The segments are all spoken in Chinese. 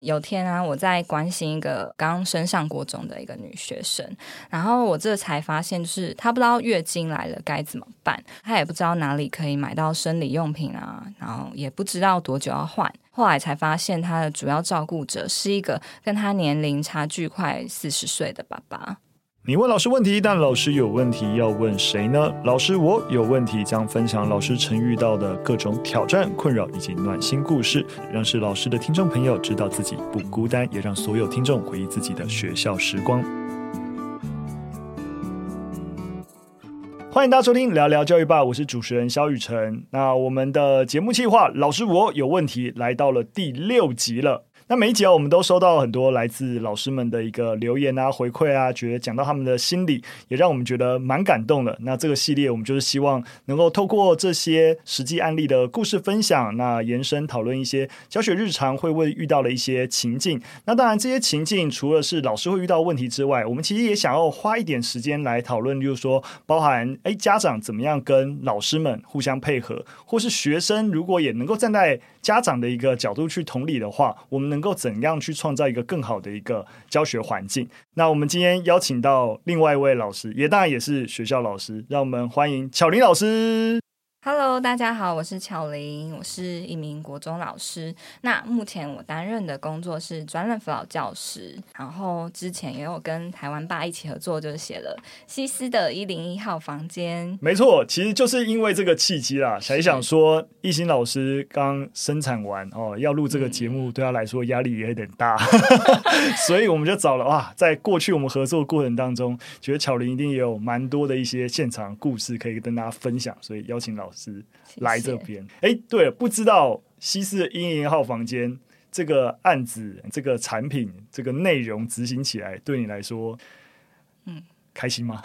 有天啊，我在关心一个刚升上国中的一个女学生，然后我这才发现，就是她不知道月经来了该怎么办，她也不知道哪里可以买到生理用品啊，然后也不知道多久要换。后来才发现，她的主要照顾者是一个跟她年龄差距快四十岁的爸爸。你问老师问题，但老师有问题要问谁呢？老师，我有问题，将分享老师曾遇到的各种挑战、困扰以及暖心故事，让是老师的听众朋友知道自己不孤单，也让所有听众回忆自己的学校时光。欢迎大家收听《聊聊教育吧》，我是主持人肖雨辰。那我们的节目计划，老师我有问题，来到了第六集了。那每一集啊，我们都收到很多来自老师们的一个留言啊、回馈啊，觉得讲到他们的心里，也让我们觉得蛮感动的。那这个系列，我们就是希望能够透过这些实际案例的故事分享，那延伸讨论一些教学日常会会遇到的一些情境。那当然，这些情境除了是老师会遇到问题之外，我们其实也想要花一点时间来讨论，就是说，包含哎家长怎么样跟老师们互相配合，或是学生如果也能够站在家长的一个角度去同理的话，我们能能够怎样去创造一个更好的一个教学环境？那我们今天邀请到另外一位老师，也当然也是学校老师，让我们欢迎巧玲老师。Hello，大家好，我是巧玲，我是一名国中老师。那目前我担任的工作是专任辅导教师，然后之前也有跟台湾爸一起合作，就是写了西斯的一零一号房间。没错，其实就是因为这个契机啦，才想说一心老师刚生产完哦，要录这个节目，对他来说压力也有点大，所以我们就找了啊，在过去我们合作过程当中，觉得巧玲一定也有蛮多的一些现场故事可以跟大家分享，所以邀请老师。是来这边，哎，对了，不知道西斯的一零一号房间这个案子、这个产品、这个内容执行起来，对你来说，嗯，开心吗？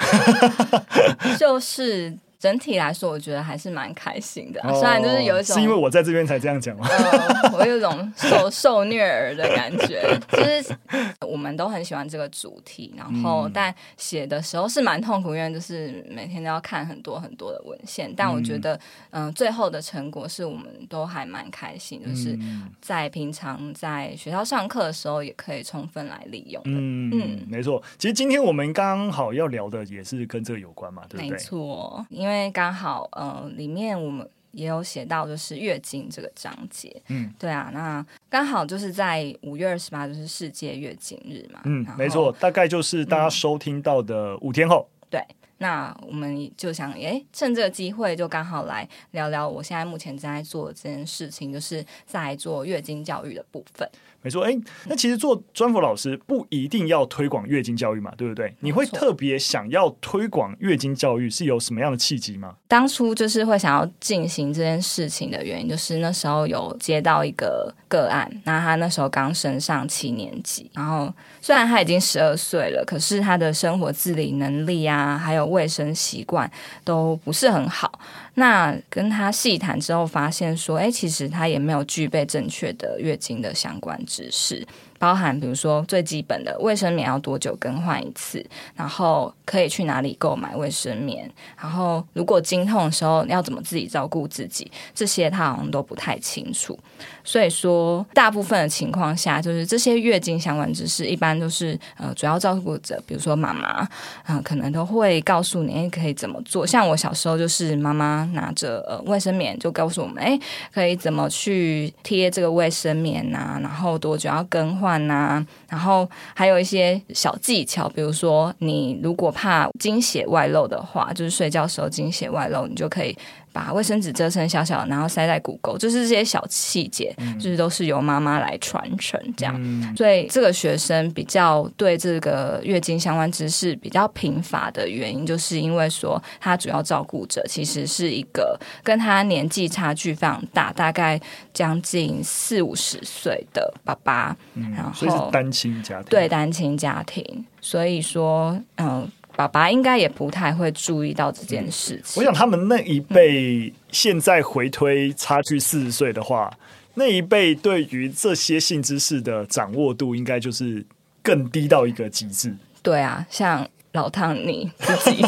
就是。整体来说，我觉得还是蛮开心的，啊。虽然就是有一种，是因为我在这边才这样讲吗？呃、我有一种受受虐儿的感觉。就是我们都很喜欢这个主题，然后但写的时候是蛮痛苦，因为就是每天都要看很多很多的文献。但我觉得，嗯、呃，最后的成果是我们都还蛮开心，就是在平常在学校上课的时候，也可以充分来利用。嗯嗯，没错。其实今天我们刚好要聊的也是跟这个有关嘛，对不对？没错，因为。因为刚好，呃，里面我们也有写到，就是月经这个章节。嗯，对啊，那刚好就是在五月二十八，就是世界月经日嘛。嗯，没错，大概就是大家收听到的五天后。嗯，对，那我们就想，哎，趁这个机会，就刚好来聊聊我现在目前正在做的这件事情，就是在做月经教育的部分。没错，哎，那其实做专辅老师不一定要推广月经教育嘛，对不对？你会特别想要推广月经教育，是有什么样的契机吗？当初就是会想要进行这件事情的原因，就是那时候有接到一个个案，那他那时候刚升上七年级，然后虽然他已经十二岁了，可是他的生活自理能力啊，还有卫生习惯都不是很好。那跟他细谈之后，发现说，哎，其实他也没有具备正确的月经的相关知识。包含比如说最基本的卫生棉要多久更换一次，然后可以去哪里购买卫生棉，然后如果经痛的时候要怎么自己照顾自己，这些他好像都不太清楚。所以说，大部分的情况下，就是这些月经相关知识，一般都是呃主要照顾者，比如说妈妈，啊、呃，可能都会告诉你，可以怎么做。像我小时候就是妈妈拿着呃卫生棉，就告诉我们，哎，可以怎么去贴这个卫生棉、啊，然后多久要更换。啊，然后还有一些小技巧，比如说你如果怕经血外漏的话，就是睡觉时候经血外漏，你就可以。把卫生纸折成小小，然后塞在骨沟，就是这些小细节，嗯、就是都是由妈妈来传承这样。嗯、所以这个学生比较对这个月经相关知识比较贫乏的原因，就是因为说他主要照顾者其实是一个跟他年纪差距非常大，大概将近四五十岁的爸爸，嗯、然后所以是单亲家庭，对单亲家庭，所以说嗯。爸爸应该也不太会注意到这件事情。我想他们那一辈现在回推差距四十岁的话，那一辈对于这些性知识的掌握度，应该就是更低到一个极致。对啊，像老汤你自己，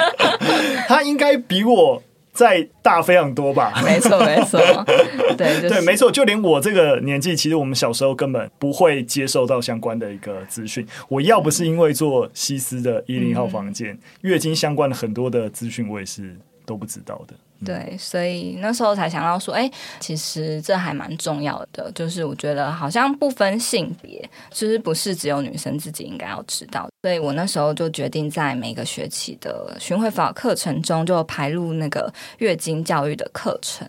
他应该比我再大非常多吧？没错，没错，对，就是、对，没错，就连我这个年纪，其实我们小时候根本不会接受到相关的一个资讯。我要不是因为做西斯的一零号房间、嗯、月经相关的很多的资讯，我也是都不知道的。对，所以那时候才想到说，哎，其实这还蛮重要的。就是我觉得好像不分性别，其实不是只有女生自己应该要知道。所以我那时候就决定在每个学期的巡回法课程中，就排入那个月经教育的课程。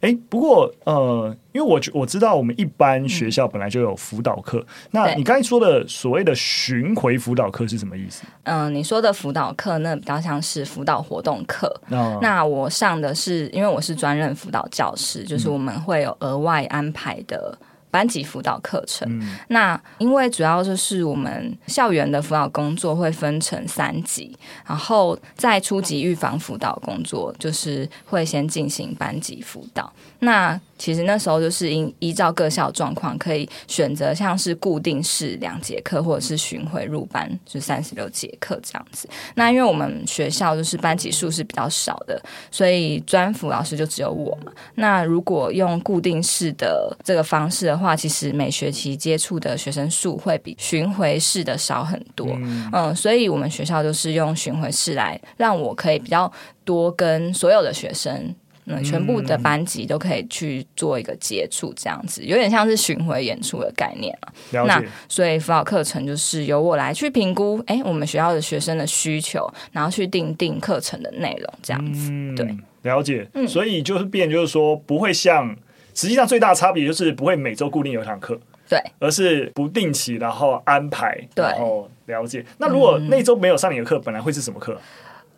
哎，不过呃，因为我我知道我们一般学校本来就有辅导课，嗯、那你刚才说的所谓的巡回辅导课是什么意思？嗯、呃，你说的辅导课那比较像是辅导活动课。哦、那我上的是，因为我是专任辅导教师，就是我们会有额外安排的。班级辅导课程，嗯、那因为主要就是我们校园的辅导工作会分成三级，然后在初级预防辅导工作，就是会先进行班级辅导。那其实那时候就是依依照各校状况，可以选择像是固定式两节课，或者是巡回入班，就三十六节课这样子。那因为我们学校就是班级数是比较少的，所以专辅老师就只有我嘛。那如果用固定式的这个方式的话，其实每学期接触的学生数会比巡回式的少很多。嗯，嗯，所以我们学校就是用巡回式来让我可以比较多跟所有的学生。嗯，全部的班级都可以去做一个接触，这样子有点像是巡回演出的概念了。了解。那所以辅导课程就是由我来去评估，哎，我们学校的学生的需求，然后去定定课程的内容，这样子。嗯、对，了解。嗯，所以就是变，就是说不会像，实际上最大的差别就是不会每周固定有一堂课，对，而是不定期然后安排，对，然后了解。那如果那周没有上你的课，本来会是什么课？嗯，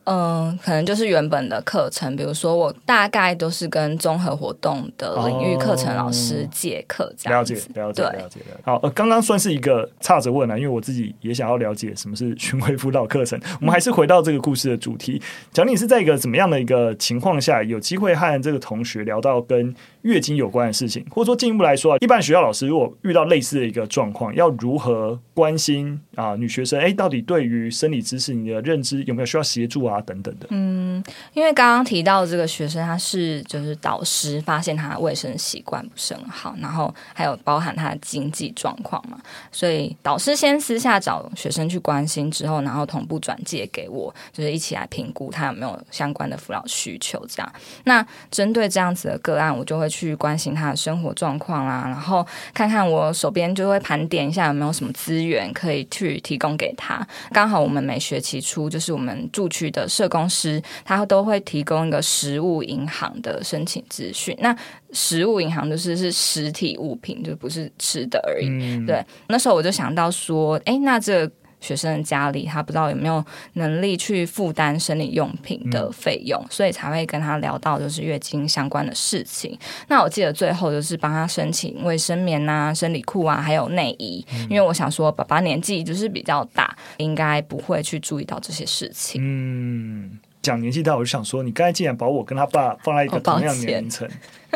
可能就是原本的课程，比如说我大概都是跟综合活动的领域课程老师借课这样子。了解，了解，了解。好，呃，刚刚算是一个岔着问了，因为我自己也想要了解什么是 巡回辅导课程。我们还是回到这个故事的主题，假如你是在一个怎么样的一个情况下，有机会和这个同学聊到跟月经有关的事情，或者说进一步来说啊，一般学校老师如果遇到类似的一个状况，要如何关心啊女学生？哎，到底对于生理知识你的认知有没有需要协助啊？等等的。嗯，因为刚刚提到这个学生，他是就是导师发现他的卫生习惯不是很好，然后还有包含他的经济状况嘛，所以导师先私下找学生去关心之后，然后同步转介给我，就是一起来评估他有没有相关的辅导需求。这样，那针对这样子的个案，我就会。去关心他的生活状况啦，然后看看我手边就会盘点一下有没有什么资源可以去提供给他。刚好我们每学期初就是我们住区的社工师，他都会提供一个食物银行的申请资讯。那食物银行就是是实体物品，就不是吃的而已。嗯、对，那时候我就想到说，哎，那这个。学生的家里，他不知道有没有能力去负担生理用品的费用，嗯、所以才会跟他聊到就是月经相关的事情。那我记得最后就是帮他申请卫生棉啊、生理裤啊，还有内衣，嗯、因为我想说爸爸年纪就是比较大，应该不会去注意到这些事情。嗯。讲年纪大，我就想说，你刚才竟然把我跟他爸放在一个同样年龄层，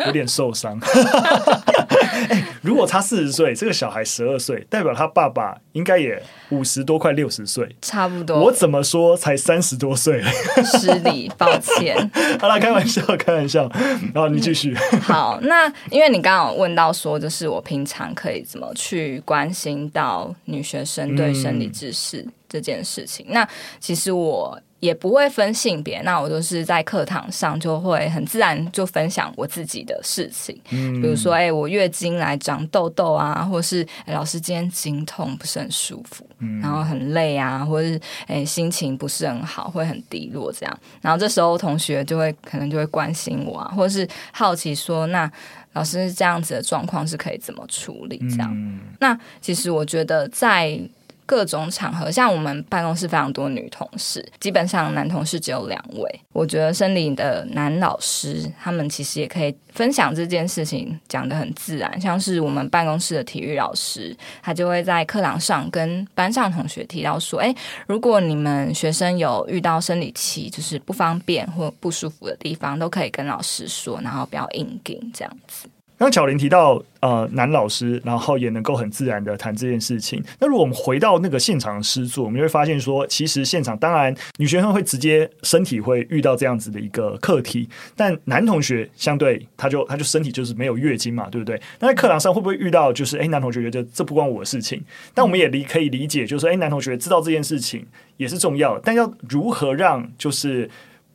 有点受伤。欸，如果差四十岁，这个小孩十二岁，代表他爸爸应该也五十多，快六十岁，差不多。我怎么说才三十多岁？失礼，抱歉。好了，开玩笑，开玩笑。然后你继续。好，那因为你刚刚有问到说，就是我平常可以怎么去关心到女学生对生理知识这件事情？嗯、那其实我。也不会分性别，那我就是在课堂上就会很自然就分享我自己的事情，嗯、比如说，哎，我月经来长痘痘啊，或是老师今天经痛不是很舒服，嗯、然后很累啊，或是哎心情不是很好，会很低落这样，然后这时候同学就会可能就会关心我啊，或是好奇说，那老师这样子的状况是可以怎么处理这样？嗯、那其实我觉得在。各种场合，像我们办公室非常多女同事，基本上男同事只有两位。我觉得生理的男老师，他们其实也可以分享这件事情，讲得很自然。像是我们办公室的体育老师，他就会在课堂上跟班上同学提到说：“诶，如果你们学生有遇到生理期就是不方便或不舒服的地方，都可以跟老师说，然后不要硬顶这样子。”刚巧玲提到，呃，男老师，然后也能够很自然的谈这件事情。那如果我们回到那个现场的实作，我们就会发现说，其实现场当然女学生会直接身体会遇到这样子的一个课题，但男同学相对他就他就身体就是没有月经嘛，对不对？那在课堂上会不会遇到就是，哎，男同学觉得这不关我的事情？但我们也理可以理解，就是说，哎，男同学知道这件事情也是重要，但要如何让就是。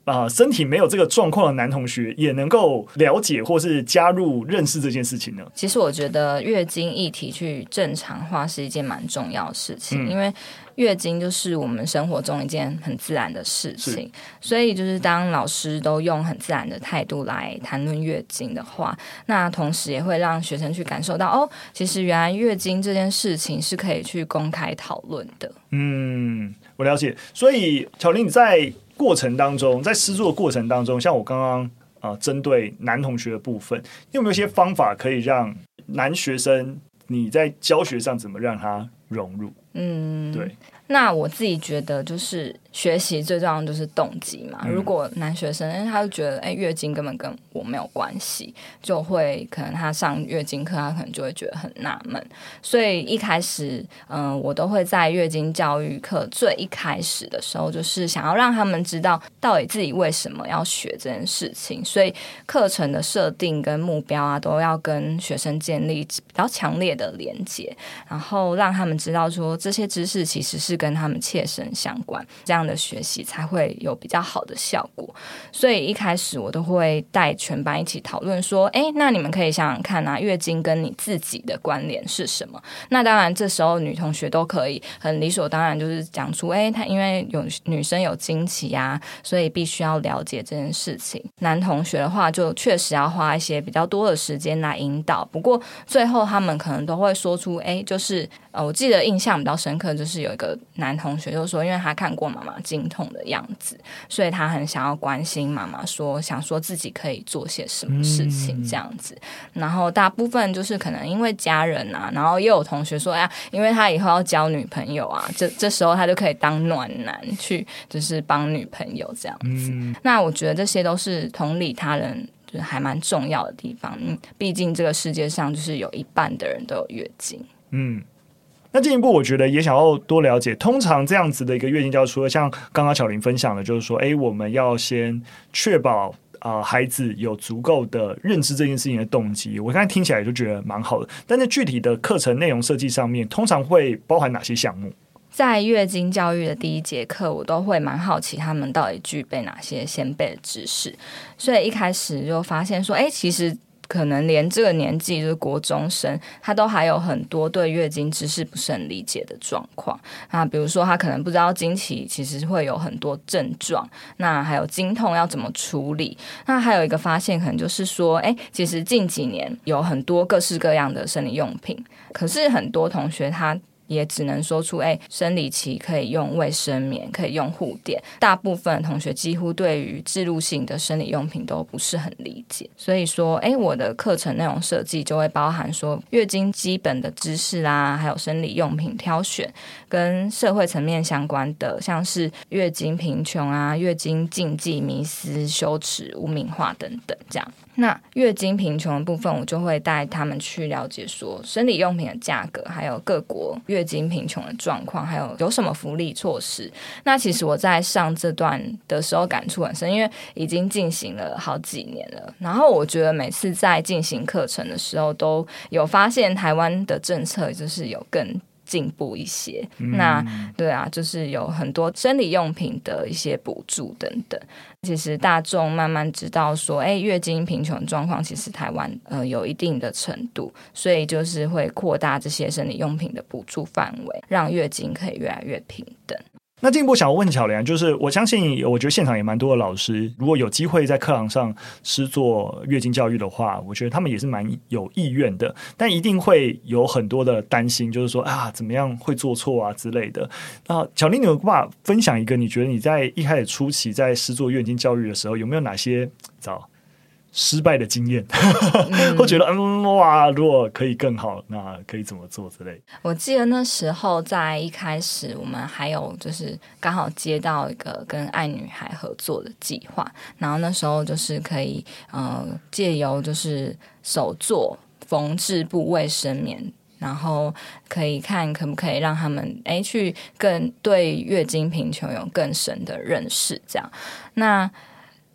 啊，身体没有这个状况的男同学也能够了解或是加入认识这件事情呢？其实我觉得月经议题去正常化是一件蛮重要的事情，嗯、因为月经就是我们生活中一件很自然的事情，所以就是当老师都用很自然的态度来谈论月经的话，那同时也会让学生去感受到哦，其实原来月经这件事情是可以去公开讨论的。嗯，我了解。所以巧玲你在。过程当中，在施作过程当中，像我刚刚啊，针对男同学的部分，有没有一些方法可以让男学生你在教学上怎么让他融入？嗯，对。那我自己觉得就是。学习最重要的就是动机嘛。如果男学生，因为他就觉得，哎，月经根本跟我没有关系，就会可能他上月经课，他可能就会觉得很纳闷。所以一开始，嗯、呃，我都会在月经教育课最一开始的时候，就是想要让他们知道到底自己为什么要学这件事情。所以课程的设定跟目标啊，都要跟学生建立比较强烈的连接，然后让他们知道说这些知识其实是跟他们切身相关。这样。样的学习才会有比较好的效果，所以一开始我都会带全班一起讨论说：“哎，那你们可以想想看啊，月经跟你自己的关联是什么？”那当然，这时候女同学都可以很理所当然就是讲出：“哎，她因为有女生有经期呀，所以必须要了解这件事情。”男同学的话，就确实要花一些比较多的时间来引导。不过最后他们可能都会说出：“哎，就是呃，我记得印象比较深刻，就是有一个男同学就说，因为他看过妈妈。”经痛的样子，所以他很想要关心妈妈，说想说自己可以做些什么事情这样子。然后大部分就是可能因为家人啊，然后又有同学说哎呀，因为他以后要交女朋友啊，这这时候他就可以当暖男去，就是帮女朋友这样子。那我觉得这些都是同理他人，就是还蛮重要的地方。嗯，毕竟这个世界上就是有一半的人都有月经。嗯。那进一步，我觉得也想要多了解。通常这样子的一个月经教育，除了像刚刚巧玲分享的，就是说，哎，我们要先确保啊、孩子有足够的认知这件事情的动机。我刚才听起来就觉得蛮好的。但在具体的课程内容设计上面，通常会包含哪些项目？在月经教育的第一节课，我都会蛮好奇他们到底具备哪些先备的知识。所以一开始就发现说，哎，其实。可能连这个年纪就是国中生，他都还有很多对月经知识不是很理解的状况那。比如说，他可能不知道经期其实会有很多症状，那还有经痛要怎么处理？那还有一个发现，可能就是说，哎，其实近几年有很多各式各样的生理用品，可是很多同学他。也只能说出，哎，生理期可以用卫生棉，可以用护垫。大部分同学几乎对于置入性的生理用品都不是很理解，所以说，哎，我的课程内容设计就会包含说月经基本的知识啦，还有生理用品挑选，跟社会层面相关的，像是月经贫穷啊、月经禁忌、迷思、羞耻、污名化等等，这样。那月经贫穷的部分，我就会带他们去了解说生理用品的价格，还有各国月经贫穷的状况，还有有什么福利措施。那其实我在上这段的时候感触很深，因为已经进行了好几年了。然后我觉得每次在进行课程的时候，都有发现台湾的政策就是有更。进步一些，那对啊，就是有很多生理用品的一些补助等等。其实大众慢慢知道说，哎，月经贫穷状况其实台湾呃有一定的程度，所以就是会扩大这些生理用品的补助范围，让月经可以越来越平等。那进一步想要问巧玲，就是我相信，我觉得现场也蛮多的老师，如果有机会在课堂上师做月经教育的话，我觉得他们也是蛮有意愿的，但一定会有很多的担心，就是说啊，怎么样会做错啊之类的。那巧玲，你有办法分享一个，你觉得你在一开始初期在师做月经教育的时候，有没有哪些找失败的经验，会觉得嗯哇，如果可以更好，那可以怎么做之类。我记得那时候在一开始，我们还有就是刚好接到一个跟爱女孩合作的计划，然后那时候就是可以呃借由就是手作缝制部位生棉，然后可以看可不可以让他们哎去更对月经贫穷有更深的认识，这样那。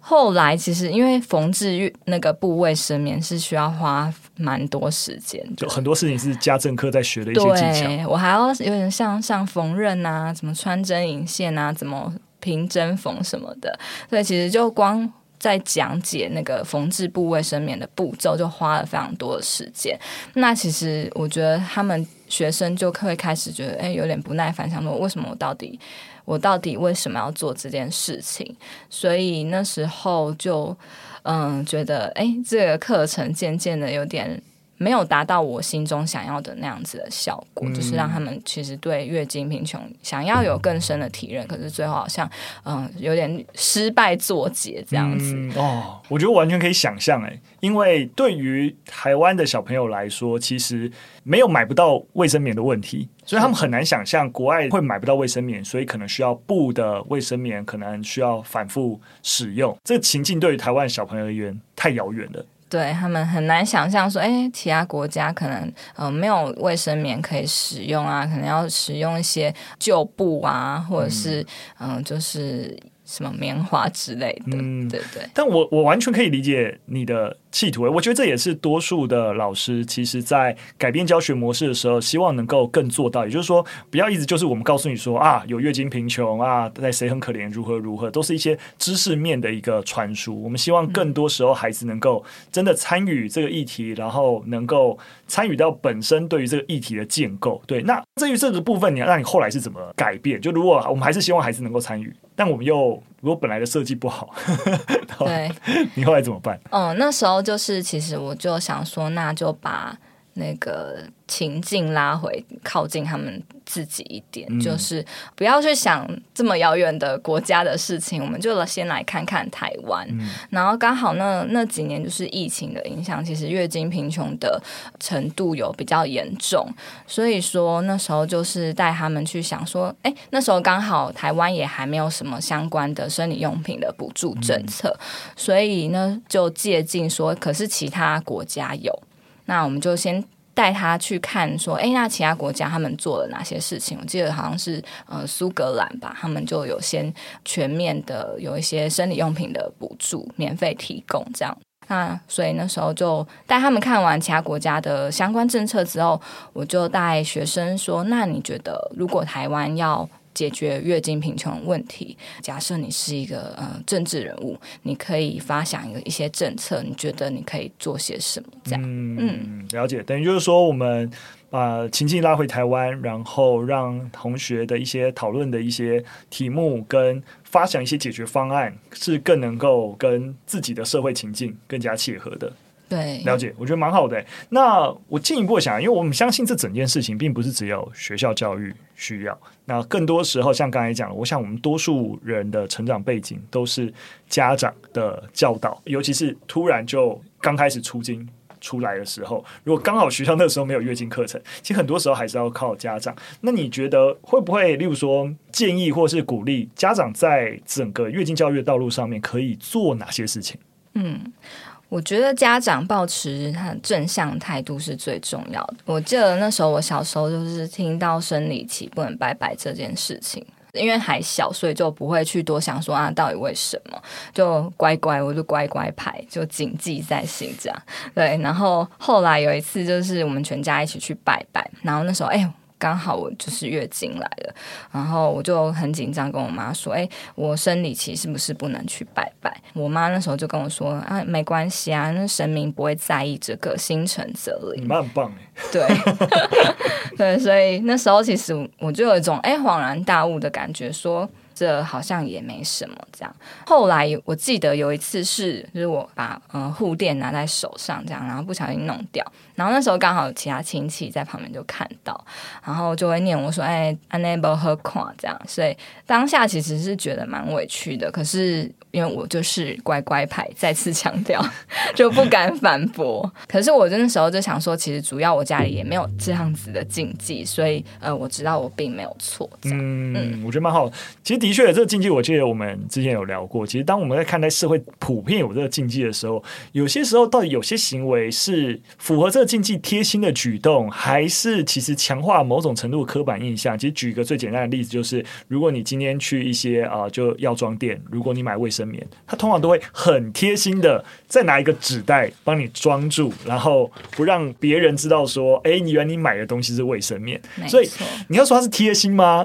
后来其实因为缝制那个布卫生棉是需要花蛮多时间，就很多事情是家政课在学的一些技巧。我还要有点像像缝纫啊，怎么穿针引线啊，怎么平针缝什么的。所以其实就光在讲解那个缝制部位生棉的步骤，就花了非常多的时间。那其实我觉得他们学生就会开始觉得，哎，有点不耐烦，想说为什么我到底。我到底为什么要做这件事情？所以那时候就嗯觉得，哎，这个课程渐渐的有点没有达到我心中想要的那样子的效果，嗯、就是让他们其实对月经贫穷想要有更深的体认，可是最后好像嗯有点失败作结这样子。嗯、哦，我觉得完全可以想象，哎，因为对于台湾的小朋友来说，其实没有买不到卫生棉的问题。所以他们很难想象国外会买不到卫生棉，所以可能需要布的卫生棉，可能需要反复使用。这个情境对于台湾小朋友而言太遥远了。对，他们很难想象说，哎，其他国家可能呃没有卫生棉可以使用啊，可能要使用一些旧布啊，或者是嗯、呃，就是。什么棉花之类的，嗯，对对。但我我完全可以理解你的企图，我觉得这也是多数的老师其实在改变教学模式的时候，希望能够更做到。也就是说，不要一直就是我们告诉你说啊，有月经贫穷啊，在谁很可怜，如何如何，都是一些知识面的一个传输。我们希望更多时候孩子能够真的参与这个议题，然后能够参与到本身对于这个议题的建构。对，那至于这个部分，你那你后来是怎么改变？就如果我们还是希望孩子能够参与。但我们又如果本来的设计不好，对，你后来怎么办？嗯，那时候就是其实我就想说，那就把那个。情境拉回靠近他们自己一点，嗯、就是不要去想这么遥远的国家的事情，我们就先来看看台湾。嗯、然后刚好那那几年就是疫情的影响，其实月经贫穷的程度有比较严重，所以说那时候就是带他们去想说，哎，那时候刚好台湾也还没有什么相关的生理用品的补助政策，嗯、所以呢就借镜说，可是其他国家有，那我们就先。带他去看，说，哎，那其他国家他们做了哪些事情？我记得好像是呃苏格兰吧，他们就有先全面的有一些生理用品的补助，免费提供这样。那所以那时候就带他们看完其他国家的相关政策之后，我就带学生说，那你觉得如果台湾要解决月经贫穷问题。假设你是一个呃政治人物，你可以发想一个一些政策，你觉得你可以做些什么？这样，嗯，嗯，了解。等于就是说，我们把情境拉回台湾，然后让同学的一些讨论的一些题目跟发想一些解决方案，是更能够跟自己的社会情境更加契合的。对，了解，我觉得蛮好的。那我进一步想，因为我们相信这整件事情并不是只有学校教育需要，那更多时候像刚才讲的，我想我们多数人的成长背景都是家长的教导，尤其是突然就刚开始出经出来的时候，如果刚好学校那时候没有月经课程，其实很多时候还是要靠家长。那你觉得会不会，例如说建议或是鼓励家长在整个月经教育的道路上面可以做哪些事情？嗯。我觉得家长抱持他正向态度是最重要的。我记得那时候我小时候就是听到生理期不能拜拜这件事情，因为还小，所以就不会去多想说啊，到底为什么？就乖乖，我就乖乖牌，就谨记在心这样。对，然后后来有一次就是我们全家一起去拜拜，然后那时候哎。刚好我就是月经来了，然后我就很紧张，跟我妈说：“哎，我生理期是不是不能去拜拜？”我妈那时候就跟我说：“啊，没关系啊，那神明不会在意这个，心诚则灵。”你妈很棒哎。对，对，所以那时候其实我就有一种哎恍然大悟的感觉，说这好像也没什么这样。后来我记得有一次是，就是我把嗯护垫拿在手上这样，然后不小心弄掉，然后那时候刚好有其他亲戚在旁边就看到，然后就会念我说：“哎，unable 喝垮这样。”所以当下其实是觉得蛮委屈的，可是。因为我就是乖乖牌，再次强调，就不敢反驳。可是我那时候就想说，其实主要我家里也没有这样子的禁忌，所以呃，我知道我并没有错。嗯，嗯，我觉得蛮好。其实的确，这个禁忌我记得我们之前有聊过。其实当我们在看待社会普遍有这个禁忌的时候，有些时候到底有些行为是符合这个禁忌贴心的举动，还是其实强化某种程度的刻板印象？其实举一个最简单的例子，就是如果你今天去一些啊、呃，就药妆店，如果你买卫生棉，他通常都会很贴心的再拿一个纸袋帮你装住，然后不让别人知道说，哎，你原来你买的东西是卫生棉。所以你要说它是贴心吗？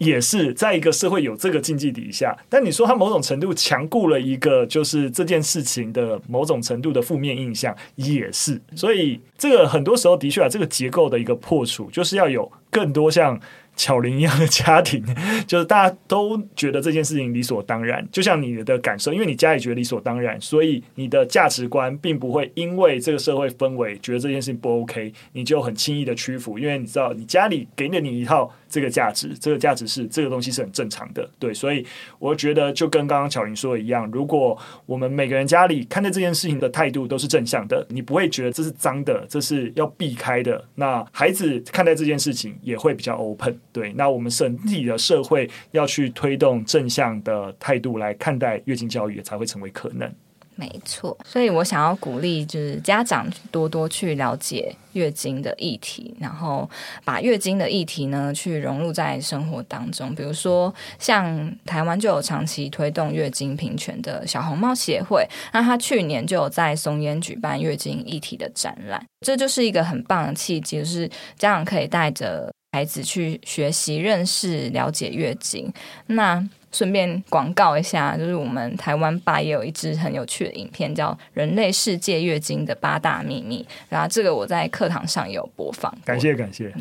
也是在一个社会有这个经济底下，但你说他某种程度强固了一个就是这件事情的某种程度的负面印象，也是。所以这个很多时候的确啊，这个结构的一个破除，就是要有更多像。巧玲一样的家庭，就是大家都觉得这件事情理所当然，就像你的感受，因为你家里觉得理所当然，所以你的价值观并不会因为这个社会氛围觉得这件事情不 OK，你就很轻易的屈服，因为你知道你家里给了你一套。这个价值，这个价值是这个东西是很正常的，对，所以我觉得就跟刚刚巧玲说的一样，如果我们每个人家里看待这件事情的态度都是正向的，你不会觉得这是脏的，这是要避开的，那孩子看待这件事情也会比较 open，对，那我们整体的社会要去推动正向的态度来看待月经教育，才会成为可能。没错，所以我想要鼓励，就是家长多多去了解月经的议题，然后把月经的议题呢，去融入在生活当中。比如说，像台湾就有长期推动月经平权的小红帽协会，那他去年就有在松烟举办月经议题的展览，这就是一个很棒的契机，就是家长可以带着孩子去学习、认识、了解月经。那顺便广告一下，就是我们台湾吧也有一支很有趣的影片，叫《人类世界月经的八大秘密》，然后这个我在课堂上也有播放。感谢感谢。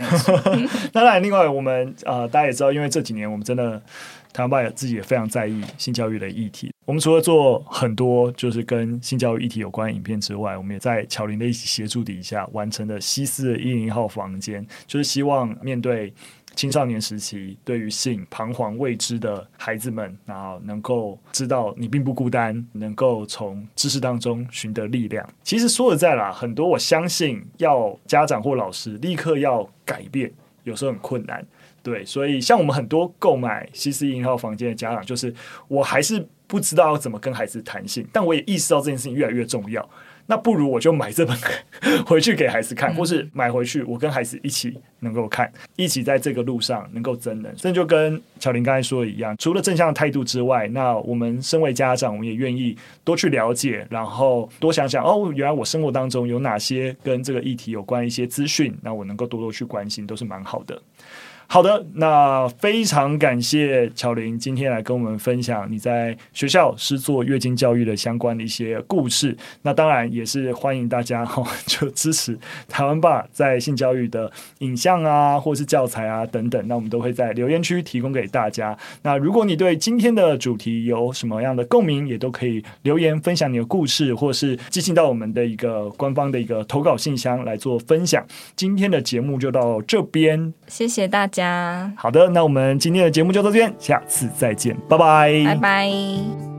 当然，另外我们呃，大家也知道，因为这几年我们真的台湾吧也自己也非常在意性教育的议题。我们除了做很多就是跟性教育议题有关的影片之外，我们也在巧玲的一起协助底下完成了西斯的一零一号房间，就是希望面对。青少年时期对于性彷徨未知的孩子们，然后能够知道你并不孤单，能够从知识当中寻得力量。其实说实在啦，很多我相信要家长或老师立刻要改变，有时候很困难。对，所以像我们很多购买西斯一号房间的家长，就是我还是不知道要怎么跟孩子谈性，但我也意识到这件事情越来越重要。那不如我就买这本 回去给孩子看，或是买回去我跟孩子一起能够看，一起在这个路上能够增能。这就跟巧玲刚才说的一样，除了正向的态度之外，那我们身为家长，我们也愿意多去了解，然后多想想哦，原来我生活当中有哪些跟这个议题有关一些资讯，那我能够多多去关心，都是蛮好的。好的，那非常感谢巧玲今天来跟我们分享你在学校是做月经教育的相关的一些故事。那当然也是欢迎大家哈，就支持台湾吧在性教育的影像啊，或是教材啊等等，那我们都会在留言区提供给大家。那如果你对今天的主题有什么样的共鸣，也都可以留言分享你的故事，或是寄信到我们的一个官方的一个投稿信箱来做分享。今天的节目就到这边，谢谢大家家。好的，那我们今天的节目就到这边，下次再见，拜拜，拜拜。